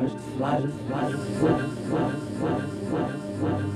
flash, flash, flash, flash, flash, flash, flash, flash.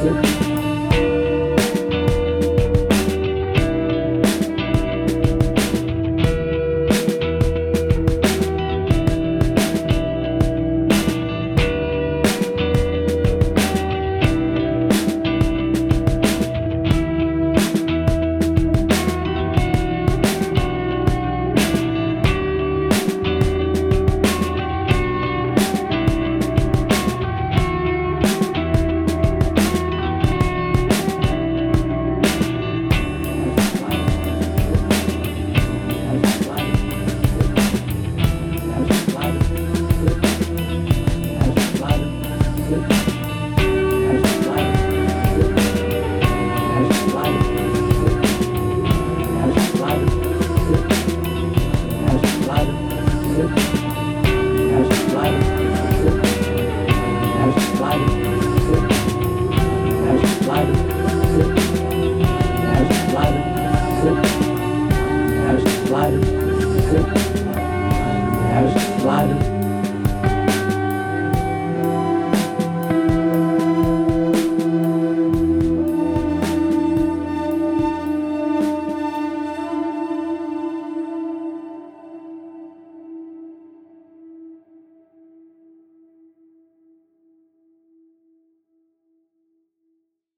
Thank you. Light.